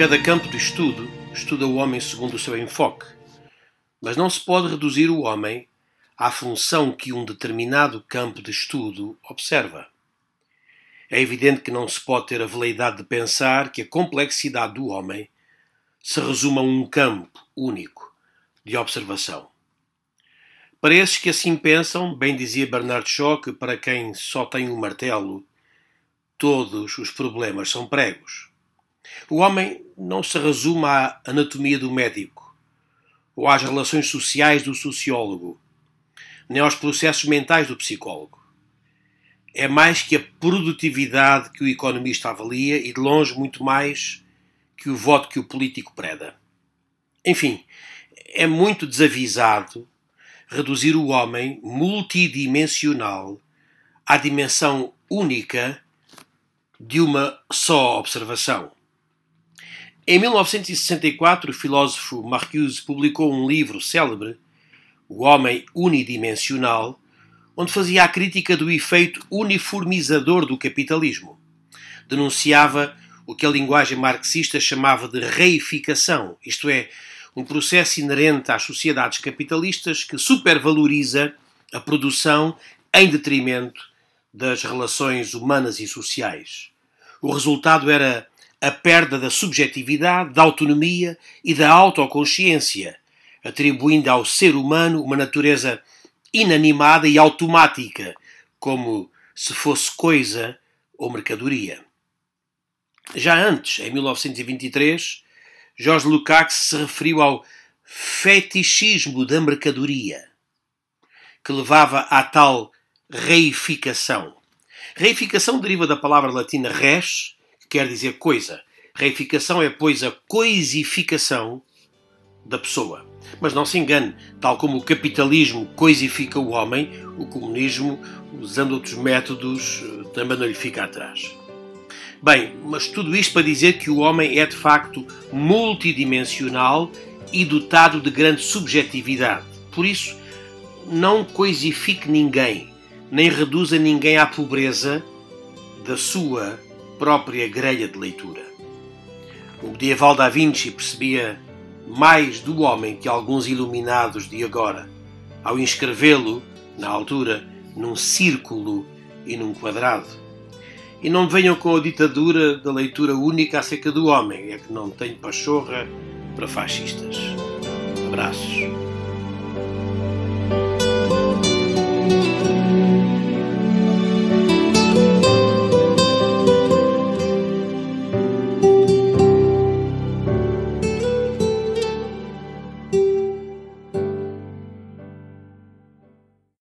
Cada campo de estudo estuda o homem segundo o seu enfoque, mas não se pode reduzir o homem à função que um determinado campo de estudo observa. É evidente que não se pode ter a veleidade de pensar que a complexidade do homem se resume a um campo único de observação. Para esses que assim pensam, bem dizia Bernard Shaw que para quem só tem um martelo, todos os problemas são pregos. O homem não se resume à anatomia do médico, ou às relações sociais do sociólogo, nem aos processos mentais do psicólogo. É mais que a produtividade que o economista avalia e, de longe, muito mais que o voto que o político preda. Enfim, é muito desavisado reduzir o homem multidimensional à dimensão única de uma só observação. Em 1964, o filósofo Marcuse publicou um livro célebre, O Homem Unidimensional, onde fazia a crítica do efeito uniformizador do capitalismo. Denunciava o que a linguagem marxista chamava de reificação, isto é, um processo inerente às sociedades capitalistas que supervaloriza a produção em detrimento das relações humanas e sociais. O resultado era a perda da subjetividade, da autonomia e da autoconsciência, atribuindo ao ser humano uma natureza inanimada e automática, como se fosse coisa ou mercadoria. Já antes, em 1923, Jorge Lukács se referiu ao fetichismo da mercadoria, que levava à tal reificação. Reificação deriva da palavra latina res, quer dizer coisa. Reificação é, pois, a coisificação da pessoa. Mas não se engane, tal como o capitalismo coisifica o homem, o comunismo, usando outros métodos, também não lhe fica atrás. Bem, mas tudo isto para dizer que o homem é de facto multidimensional e dotado de grande subjetividade. Por isso, não coisifique ninguém, nem reduza ninguém à pobreza da sua própria grelha de leitura. O medieval Da Vinci percebia mais do homem que alguns iluminados de agora, ao inscrevê-lo, na altura, num círculo e num quadrado. E não venham com a ditadura da leitura única acerca do homem, é que não tenho pachorra para fascistas. Abraços.